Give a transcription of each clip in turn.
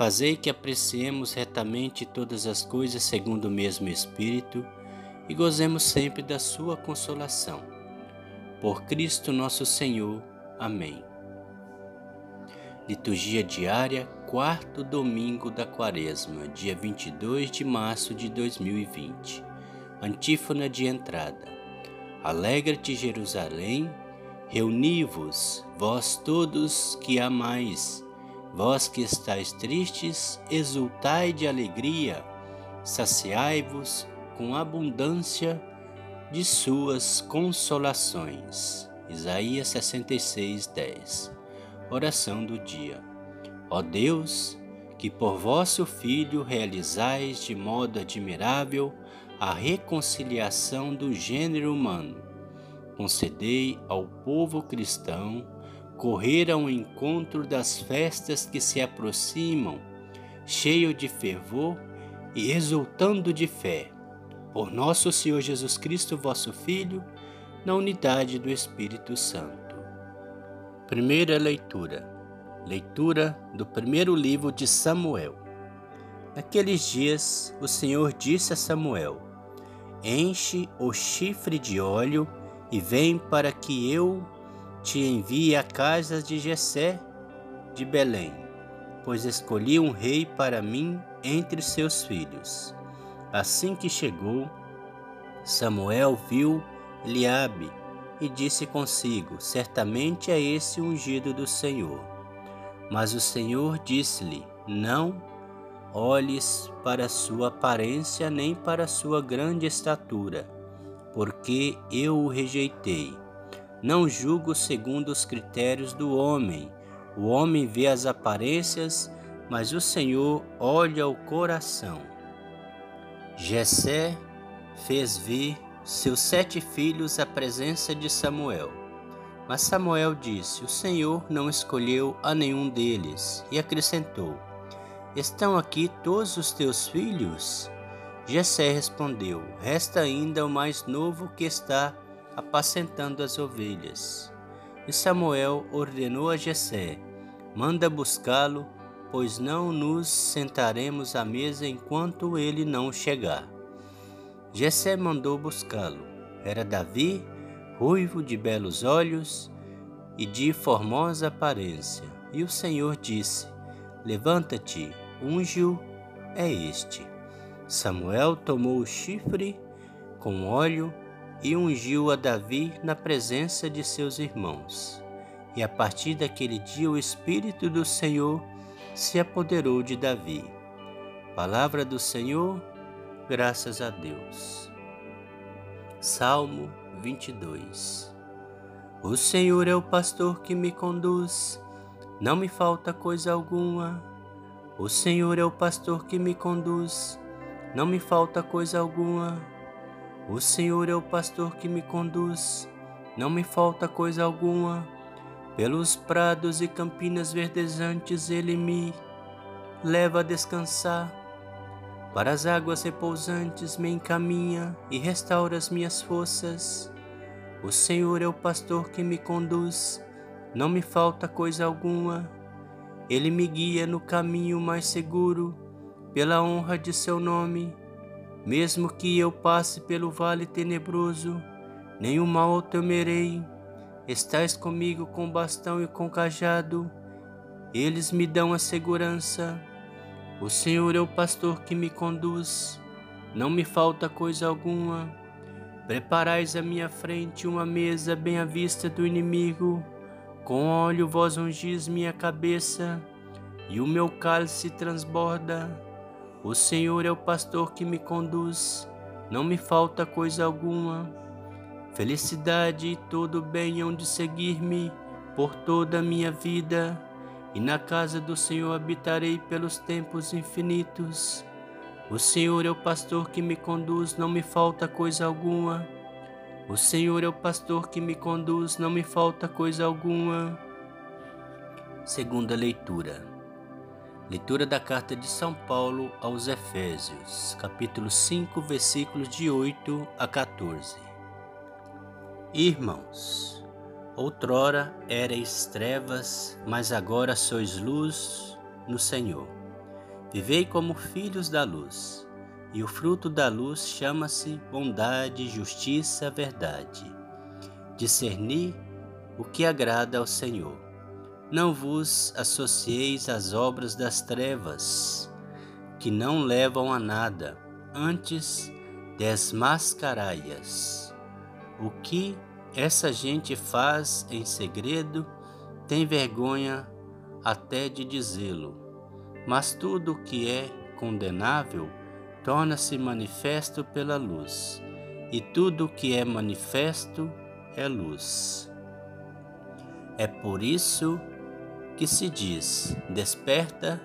Fazei que apreciemos retamente todas as coisas segundo o mesmo Espírito e gozemos sempre da Sua consolação. Por Cristo nosso Senhor. Amém. Liturgia diária, quarto domingo da Quaresma, dia 22 de março de 2020. Antífona de entrada. Alegra-te, Jerusalém, reuni-vos, vós todos que amais Vós que estáis tristes, exultai de alegria, saciai-vos com abundância de suas consolações. Isaías 66, 10 Oração do dia. Ó Deus, que por vosso Filho realizais de modo admirável a reconciliação do gênero humano, concedei ao povo cristão correr ao encontro das festas que se aproximam, cheio de fervor e exultando de fé, por nosso Senhor Jesus Cristo, vosso Filho, na unidade do Espírito Santo. Primeira leitura. Leitura do primeiro livro de Samuel. Naqueles dias, o Senhor disse a Samuel: Enche o chifre de óleo e vem para que eu te envie à casa de Jessé de Belém, pois escolhi um rei para mim entre seus filhos. Assim que chegou, Samuel viu Eliabe e disse consigo: Certamente é esse ungido do Senhor. Mas o Senhor disse-lhe: Não olhes para sua aparência nem para sua grande estatura, porque eu o rejeitei. Não julgo segundo os critérios do homem. O homem vê as aparências, mas o Senhor olha o coração. Jessé fez vir seus sete filhos à presença de Samuel. Mas Samuel disse: O Senhor não escolheu a nenhum deles, e acrescentou: Estão aqui todos os teus filhos? Jessé respondeu: Resta ainda o mais novo que está apacentando as ovelhas. E Samuel ordenou a Jessé: Manda buscá-lo, pois não nos sentaremos à mesa enquanto ele não chegar. Jessé mandou buscá-lo. Era Davi, ruivo de belos olhos e de formosa aparência. E o Senhor disse: Levanta-te, unge-o, é este. Samuel tomou o chifre com óleo e ungiu a Davi na presença de seus irmãos. E a partir daquele dia o Espírito do Senhor se apoderou de Davi. Palavra do Senhor, graças a Deus. Salmo 22 O Senhor é o pastor que me conduz, não me falta coisa alguma. O Senhor é o pastor que me conduz, não me falta coisa alguma. O Senhor é o pastor que me conduz, não me falta coisa alguma. Pelos prados e campinas verdejantes ele me leva a descansar. Para as águas repousantes me encaminha e restaura as minhas forças. O Senhor é o pastor que me conduz, não me falta coisa alguma. Ele me guia no caminho mais seguro, pela honra de seu nome. Mesmo que eu passe pelo vale tenebroso, nenhum mal temerei. Estás comigo com bastão e com cajado, eles me dão a segurança. O Senhor é o pastor que me conduz, não me falta coisa alguma. Preparais à minha frente uma mesa bem à vista do inimigo. Com óleo vós ungis minha cabeça, e o meu cálice transborda. O Senhor é o pastor que me conduz, não me falta coisa alguma. Felicidade e todo bem hão de seguir-me por toda a minha vida, e na casa do Senhor habitarei pelos tempos infinitos. O Senhor é o pastor que me conduz, não me falta coisa alguma. O Senhor é o pastor que me conduz, não me falta coisa alguma. Segunda leitura. Leitura da carta de São Paulo aos Efésios, capítulo 5, versículos de 8 a 14. Irmãos, outrora erais trevas, mas agora sois luz no Senhor. Vivei como filhos da luz, e o fruto da luz chama-se bondade, justiça, verdade. Discerni o que agrada ao Senhor. Não vos associeis às obras das trevas, que não levam a nada, antes desmascarai-as. O que essa gente faz em segredo tem vergonha até de dizê-lo mas tudo o que é condenável torna-se manifesto pela luz, e tudo o que é manifesto é luz. É por isso que se diz: Desperta,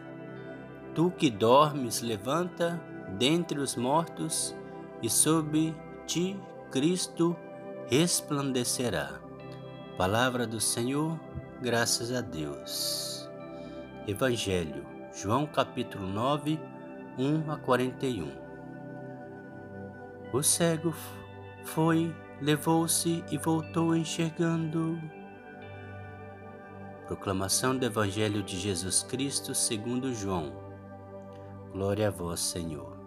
tu que dormes, levanta dentre os mortos, e sobre ti Cristo resplandecerá. Palavra do Senhor, graças a Deus. Evangelho João capítulo 9, 1 a 41. O cego foi, levou-se e voltou enxergando. Proclamação do Evangelho de Jesus Cristo segundo João. Glória a vós, Senhor.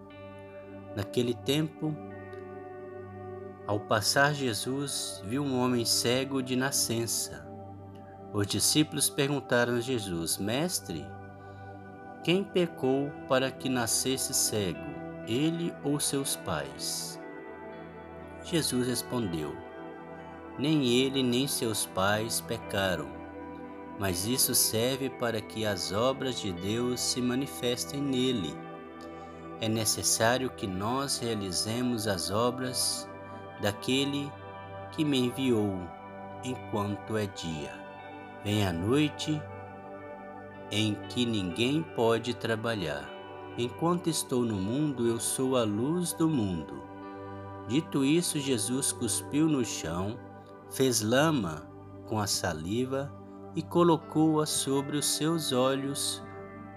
Naquele tempo, ao passar Jesus, viu um homem cego de nascença. Os discípulos perguntaram a Jesus: Mestre, quem pecou para que nascesse cego, ele ou seus pais? Jesus respondeu: Nem ele nem seus pais pecaram, mas isso serve para que as obras de Deus se manifestem nele. É necessário que nós realizemos as obras daquele que me enviou enquanto é dia. Vem a noite em que ninguém pode trabalhar. Enquanto estou no mundo, eu sou a luz do mundo. Dito isso, Jesus cuspiu no chão, fez lama com a saliva e colocou-a sobre os seus olhos,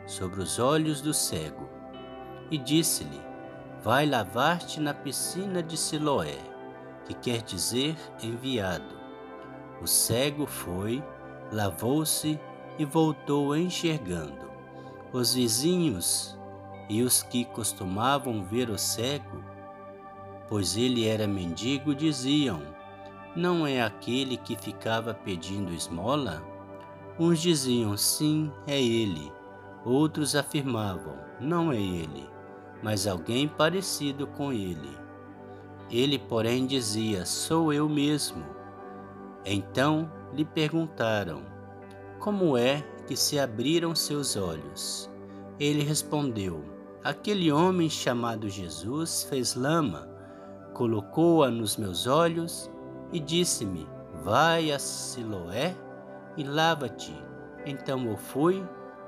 sobre os olhos do cego. E disse-lhe: Vai lavar-te na piscina de Siloé, que quer dizer enviado. O cego foi, lavou-se e voltou enxergando. Os vizinhos e os que costumavam ver o cego, pois ele era mendigo, diziam: Não é aquele que ficava pedindo esmola? Uns diziam: Sim, é ele. Outros afirmavam: Não é ele, mas alguém parecido com ele. Ele, porém, dizia: Sou eu mesmo. Então lhe perguntaram: como é que se abriram seus olhos? Ele respondeu: Aquele homem chamado Jesus fez lama, colocou-a nos meus olhos e disse-me: Vai a Siloé e lava-te. Então eu fui,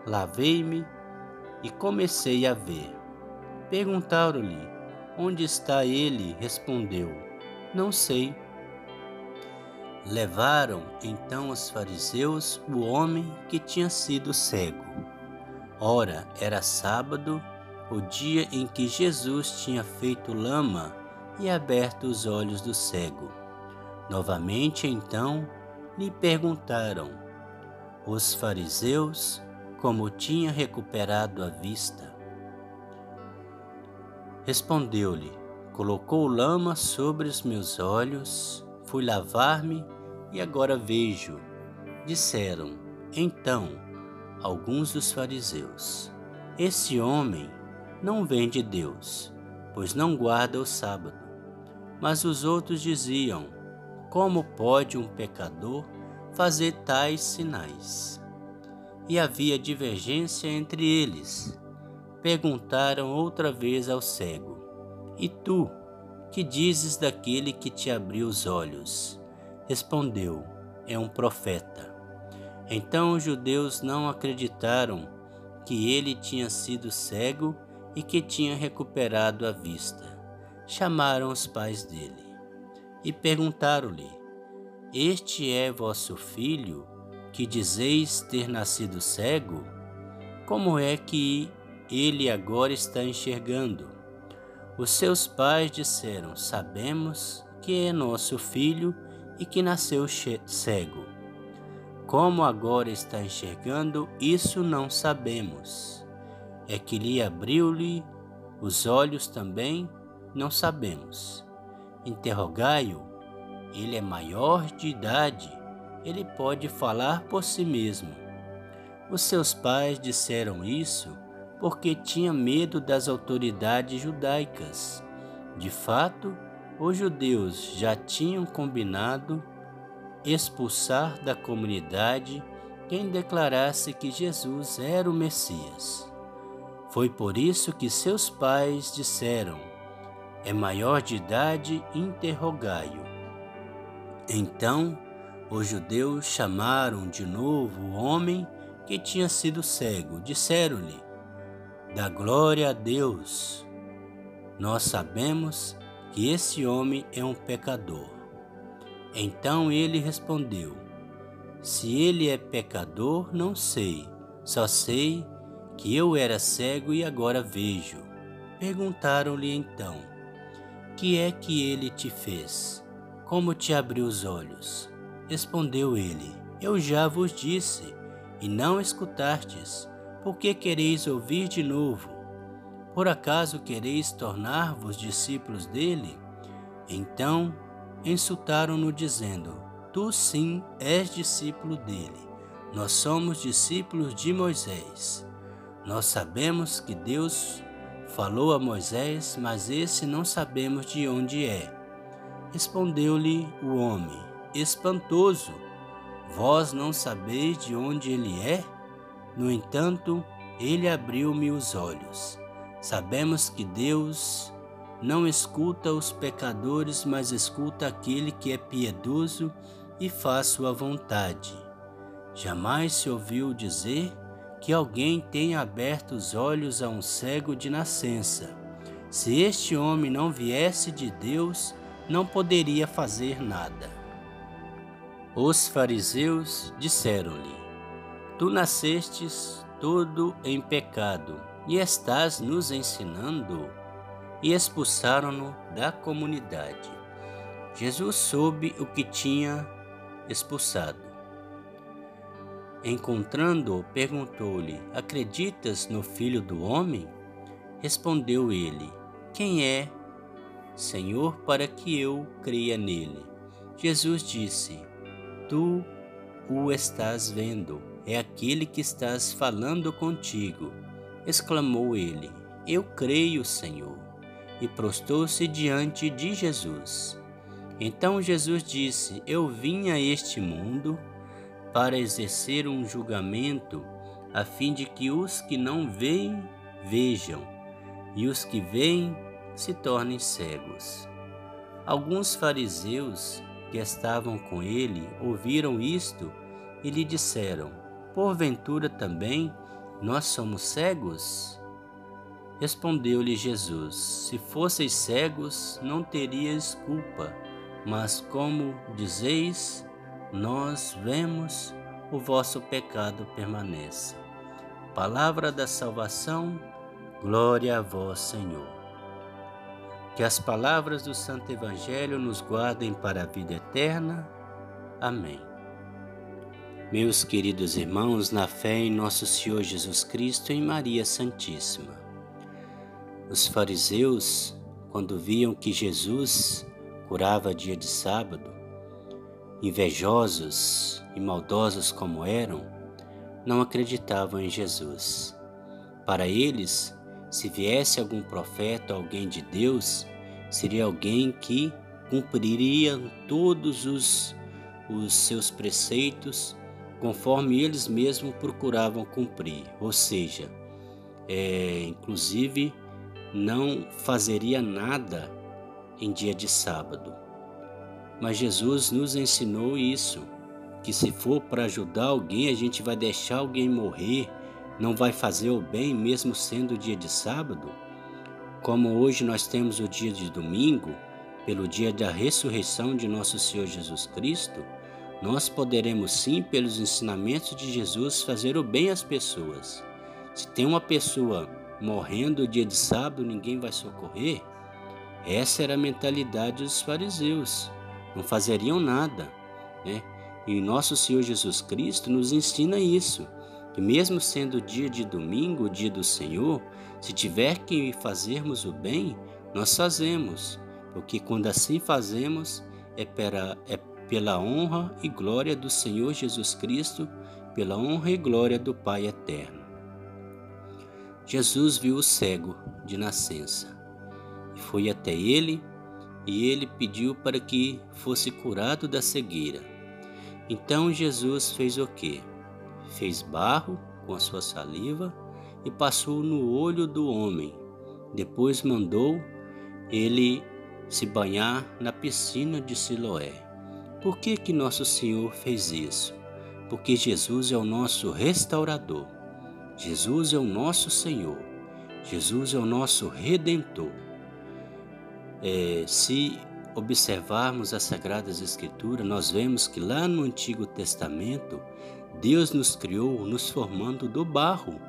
lavei-me e comecei a ver. Perguntaram-lhe: Onde está ele? Respondeu: Não sei. Levaram então os fariseus o homem que tinha sido cego. Ora, era sábado, o dia em que Jesus tinha feito lama e aberto os olhos do cego. Novamente então lhe perguntaram os fariseus como tinha recuperado a vista. Respondeu-lhe: Colocou lama sobre os meus olhos, fui lavar-me e agora vejo. Disseram, então, alguns dos fariseus: Esse homem não vem de Deus, pois não guarda o sábado. Mas os outros diziam: Como pode um pecador fazer tais sinais? E havia divergência entre eles. Perguntaram outra vez ao cego: E tu, que dizes daquele que te abriu os olhos? Respondeu: É um profeta. Então os judeus não acreditaram que ele tinha sido cego e que tinha recuperado a vista. Chamaram os pais dele e perguntaram-lhe: Este é vosso filho, que dizeis ter nascido cego? Como é que ele agora está enxergando? Os seus pais disseram: Sabemos que é nosso filho e que nasceu cego. Como agora está enxergando, isso não sabemos. É que lhe abriu-lhe os olhos também, não sabemos. Interrogai-o, ele é maior de idade, ele pode falar por si mesmo. Os seus pais disseram isso porque tinha medo das autoridades judaicas. De fato, os judeus já tinham combinado expulsar da comunidade quem declarasse que Jesus era o Messias. Foi por isso que seus pais disseram: É maior de idade, interrogai-o. Então, os judeus chamaram de novo o homem que tinha sido cego. Disseram-lhe: da glória a Deus. Nós sabemos que esse homem é um pecador. Então ele respondeu: Se ele é pecador, não sei, só sei que eu era cego e agora vejo. Perguntaram-lhe então: Que é que ele te fez? Como te abriu os olhos? Respondeu ele: Eu já vos disse, e não escutastes. Por que quereis ouvir de novo? Por acaso quereis tornar-vos discípulos dele? Então insultaram-no, dizendo: Tu sim és discípulo dele. Nós somos discípulos de Moisés. Nós sabemos que Deus falou a Moisés, mas esse não sabemos de onde é. Respondeu-lhe o homem: Espantoso! Vós não sabeis de onde ele é? No entanto, ele abriu-me os olhos. Sabemos que Deus não escuta os pecadores, mas escuta aquele que é piedoso e faz sua vontade. Jamais se ouviu dizer que alguém tenha aberto os olhos a um cego de nascença. Se este homem não viesse de Deus, não poderia fazer nada. Os fariseus disseram-lhe: Tu nascestes todo em pecado e estás nos ensinando? E expulsaram-no da comunidade. Jesus soube o que tinha expulsado. Encontrando-o, perguntou-lhe: Acreditas no Filho do Homem? Respondeu ele: Quem é, Senhor, para que eu creia nele? Jesus disse: Tu o estás vendo é aquele que estás falando contigo. Exclamou ele: Eu creio, Senhor. E prostou-se diante de Jesus. Então Jesus disse: Eu vim a este mundo para exercer um julgamento, a fim de que os que não veem vejam, e os que veem se tornem cegos. Alguns fariseus que estavam com ele ouviram isto e lhe disseram: Porventura também nós somos cegos? Respondeu-lhe Jesus: Se fosseis cegos, não teríeis culpa, mas como dizeis, nós vemos, o vosso pecado permanece. Palavra da salvação, glória a vós, Senhor. Que as palavras do Santo Evangelho nos guardem para a vida eterna. Amém. Meus queridos irmãos, na fé em nosso Senhor Jesus Cristo e em Maria Santíssima. Os fariseus, quando viam que Jesus curava dia de sábado, invejosos e maldosos como eram, não acreditavam em Jesus. Para eles, se viesse algum profeta, alguém de Deus, seria alguém que cumpriria todos os, os seus preceitos conforme eles mesmos procuravam cumprir, ou seja, é, inclusive não fazeria nada em dia de sábado. Mas Jesus nos ensinou isso, que se for para ajudar alguém, a gente vai deixar alguém morrer, não vai fazer o bem mesmo sendo dia de sábado? como hoje nós temos o dia de domingo, pelo dia da ressurreição de nosso Senhor Jesus Cristo, nós poderemos sim, pelos ensinamentos de Jesus, fazer o bem às pessoas. Se tem uma pessoa morrendo no dia de sábado, ninguém vai socorrer. Essa era a mentalidade dos fariseus. Não fazeriam nada, né? E nosso Senhor Jesus Cristo nos ensina isso, que mesmo sendo dia de domingo, dia do Senhor, se tiver que fazermos o bem, nós fazemos, porque quando assim fazemos, é pela, é pela honra e glória do Senhor Jesus Cristo, pela honra e glória do Pai eterno. Jesus viu o cego de nascença e foi até ele, e ele pediu para que fosse curado da cegueira. Então Jesus fez o quê? Fez barro com a sua saliva e passou no olho do homem. Depois mandou ele se banhar na piscina de Siloé. Por que que nosso Senhor fez isso? Porque Jesus é o nosso restaurador. Jesus é o nosso Senhor. Jesus é o nosso redentor. É, se observarmos as Sagradas Escrituras, nós vemos que lá no Antigo Testamento, Deus nos criou nos formando do barro.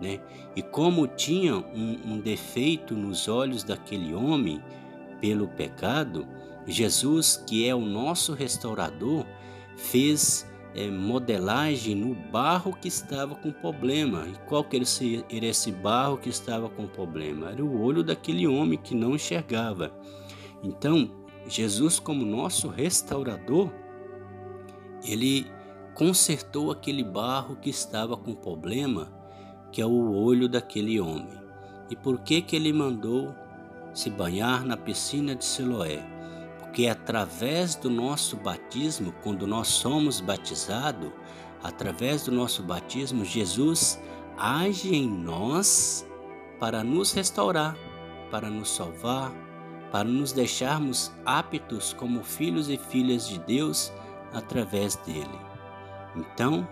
Né? E como tinha um, um defeito nos olhos daquele homem pelo pecado, Jesus, que é o nosso restaurador, fez é, modelagem no barro que estava com problema. E qual que era esse barro que estava com problema? Era o olho daquele homem que não enxergava. Então, Jesus, como nosso restaurador, ele consertou aquele barro que estava com problema, que é o olho daquele homem. E por que que ele mandou se banhar na piscina de Siloé? Porque através do nosso batismo, quando nós somos batizados, através do nosso batismo, Jesus age em nós para nos restaurar, para nos salvar, para nos deixarmos aptos como filhos e filhas de Deus através dele. Então,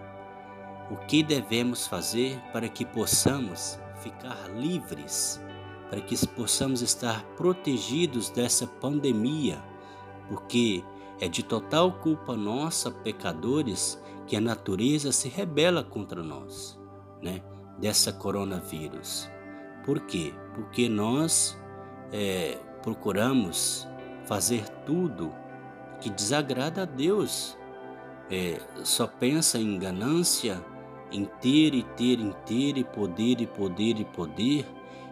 o que devemos fazer para que possamos ficar livres, para que possamos estar protegidos dessa pandemia, porque é de total culpa nossa, pecadores, que a natureza se rebela contra nós, né? Dessa coronavírus. Por quê? Porque nós é, procuramos fazer tudo que desagrada a Deus. É, só pensa em ganância, em ter e ter, em ter e poder e poder e poder,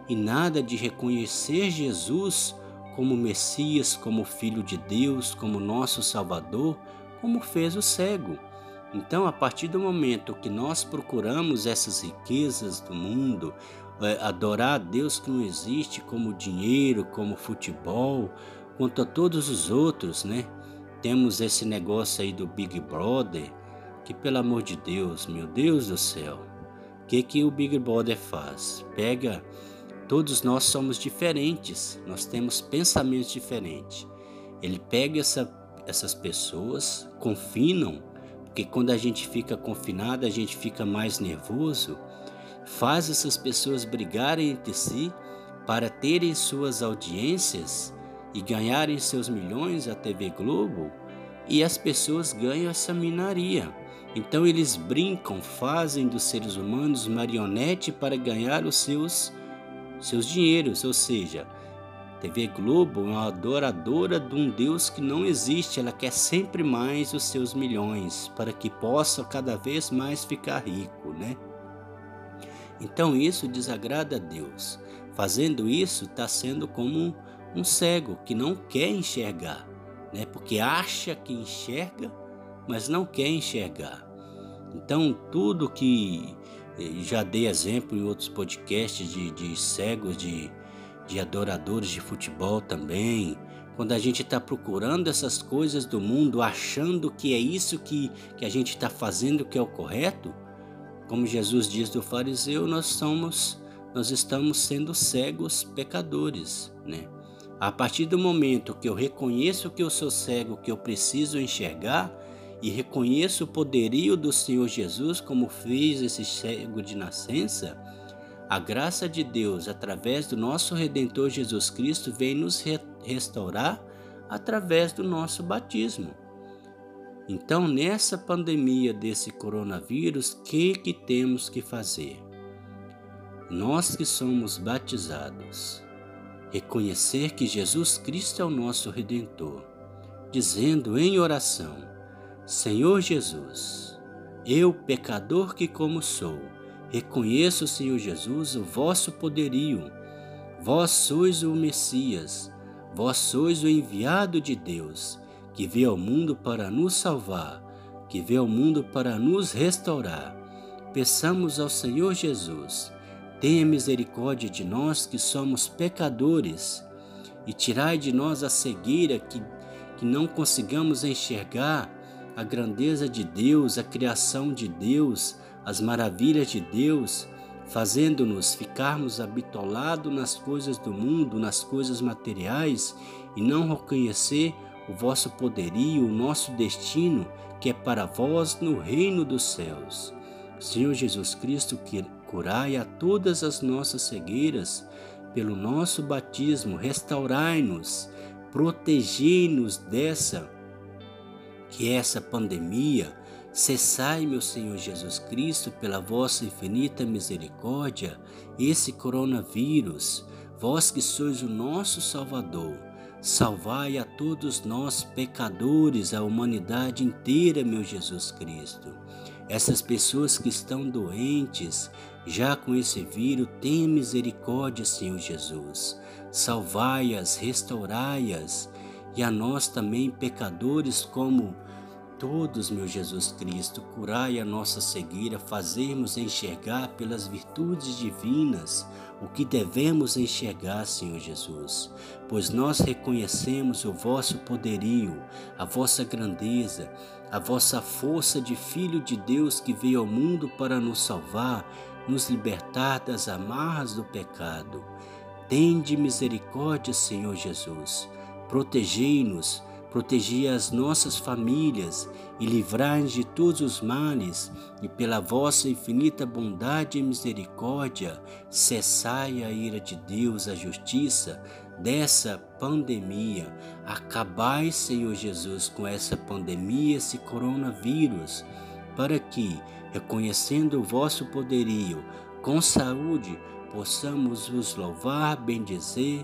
e nada de reconhecer Jesus como Messias, como Filho de Deus, como nosso Salvador, como fez o cego. Então, a partir do momento que nós procuramos essas riquezas do mundo, é, adorar a Deus que não existe, como dinheiro, como futebol, quanto a todos os outros, né? Temos esse negócio aí do Big Brother, que pelo amor de Deus, meu Deus do céu, o que que o Big Brother faz? Pega, todos nós somos diferentes, nós temos pensamentos diferentes. Ele pega essa, essas pessoas, confinam, porque quando a gente fica confinado, a gente fica mais nervoso faz essas pessoas brigarem entre si para terem suas audiências e ganharem seus milhões a TV Globo, e as pessoas ganham essa minaria. Então eles brincam, fazem dos seres humanos marionete para ganhar os seus seus dinheiros, ou seja, TV Globo é uma adoradora de um Deus que não existe, ela quer sempre mais os seus milhões para que possa cada vez mais ficar rico, né? Então isso desagrada a Deus. Fazendo isso, está sendo como um cego que não quer enxergar, né? porque acha que enxerga, mas não quer enxergar. Então, tudo que já dei exemplo em outros podcasts de, de cegos, de, de adoradores de futebol também, quando a gente está procurando essas coisas do mundo, achando que é isso que, que a gente está fazendo que é o correto, como Jesus diz do fariseu, nós somos, nós estamos sendo cegos pecadores, né? A partir do momento que eu reconheço que eu sou cego, que eu preciso enxergar e reconheço o poderio do Senhor Jesus, como fez esse cego de nascença, A graça de Deus, através do nosso Redentor Jesus Cristo, vem nos re restaurar através do nosso batismo. Então, nessa pandemia desse coronavírus, o que, que temos que fazer? Nós que somos batizados, reconhecer que Jesus Cristo é o nosso Redentor, dizendo em oração: Senhor Jesus, eu, pecador que como sou, reconheço, Senhor Jesus, o vosso poderio. Vós sois o Messias, vós sois o enviado de Deus que veio ao mundo para nos salvar, que veio ao mundo para nos restaurar. Peçamos ao Senhor Jesus, tenha misericórdia de nós que somos pecadores e tirai de nós a cegueira que, que não consigamos enxergar a grandeza de Deus, a criação de Deus, as maravilhas de Deus, fazendo-nos ficarmos habitolados nas coisas do mundo, nas coisas materiais e não reconhecer o vosso poderio, o nosso destino, que é para vós no reino dos céus. Senhor Jesus Cristo, que curai a todas as nossas cegueiras, pelo nosso batismo, restaurai-nos, protegei-nos dessa que essa pandemia, cessai, meu Senhor Jesus Cristo, pela vossa infinita misericórdia, esse coronavírus, vós que sois o nosso Salvador Salvai a todos nós, pecadores, a humanidade inteira, meu Jesus Cristo. Essas pessoas que estão doentes, já com esse vírus, tenha misericórdia, Senhor Jesus. Salvai-as, restaurai-as, e a nós também, pecadores, como todos, meu Jesus Cristo, curai a nossa cegueira, fazermos enxergar pelas virtudes divinas o que devemos enxergar, Senhor Jesus, pois nós reconhecemos o vosso poderio, a vossa grandeza, a vossa força de Filho de Deus que veio ao mundo para nos salvar, nos libertar das amarras do pecado. Tende misericórdia, Senhor Jesus. Protegei-nos Protegi as nossas famílias e livrai-nos de todos os males, e pela vossa infinita bondade e misericórdia, cessai a ira de Deus, a justiça dessa pandemia. Acabai, Senhor Jesus, com essa pandemia, esse coronavírus, para que, reconhecendo o vosso poderio, com saúde, possamos vos louvar, bendizer,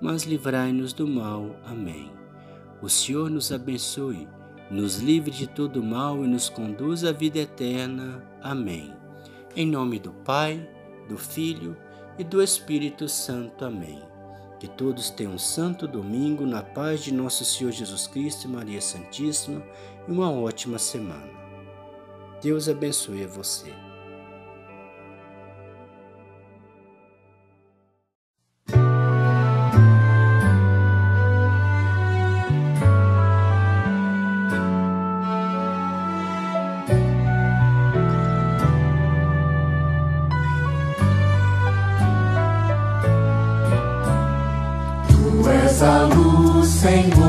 mas livrai-nos do mal. Amém. O Senhor nos abençoe, nos livre de todo mal e nos conduz à vida eterna. Amém. Em nome do Pai, do Filho e do Espírito Santo. Amém. Que todos tenham um santo domingo na paz de nosso Senhor Jesus Cristo e Maria Santíssima e uma ótima semana. Deus abençoe você. Senhor,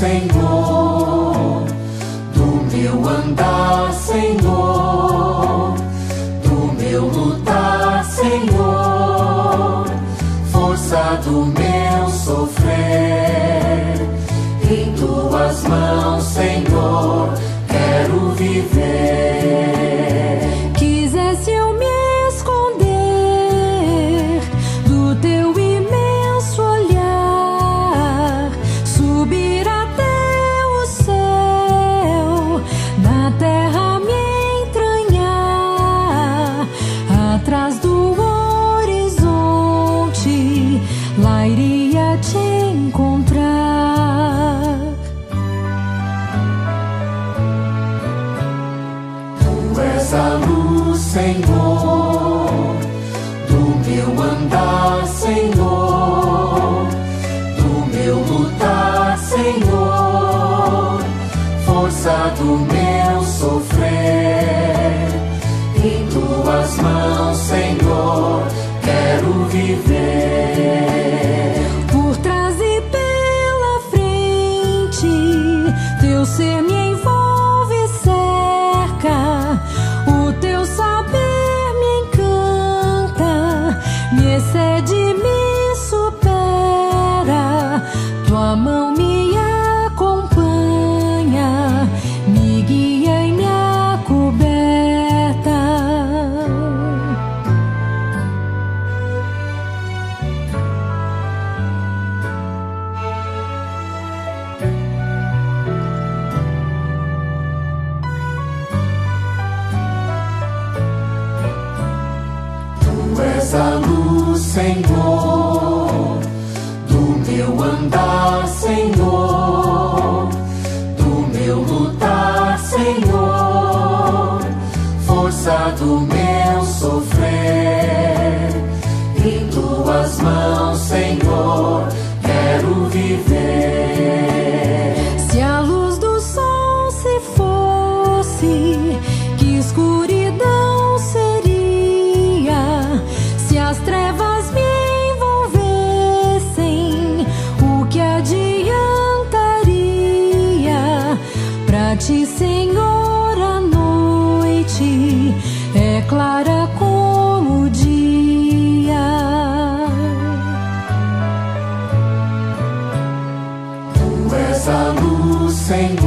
luz, Senhor, a noite é clara como o dia. Tu és a luz, Senhor.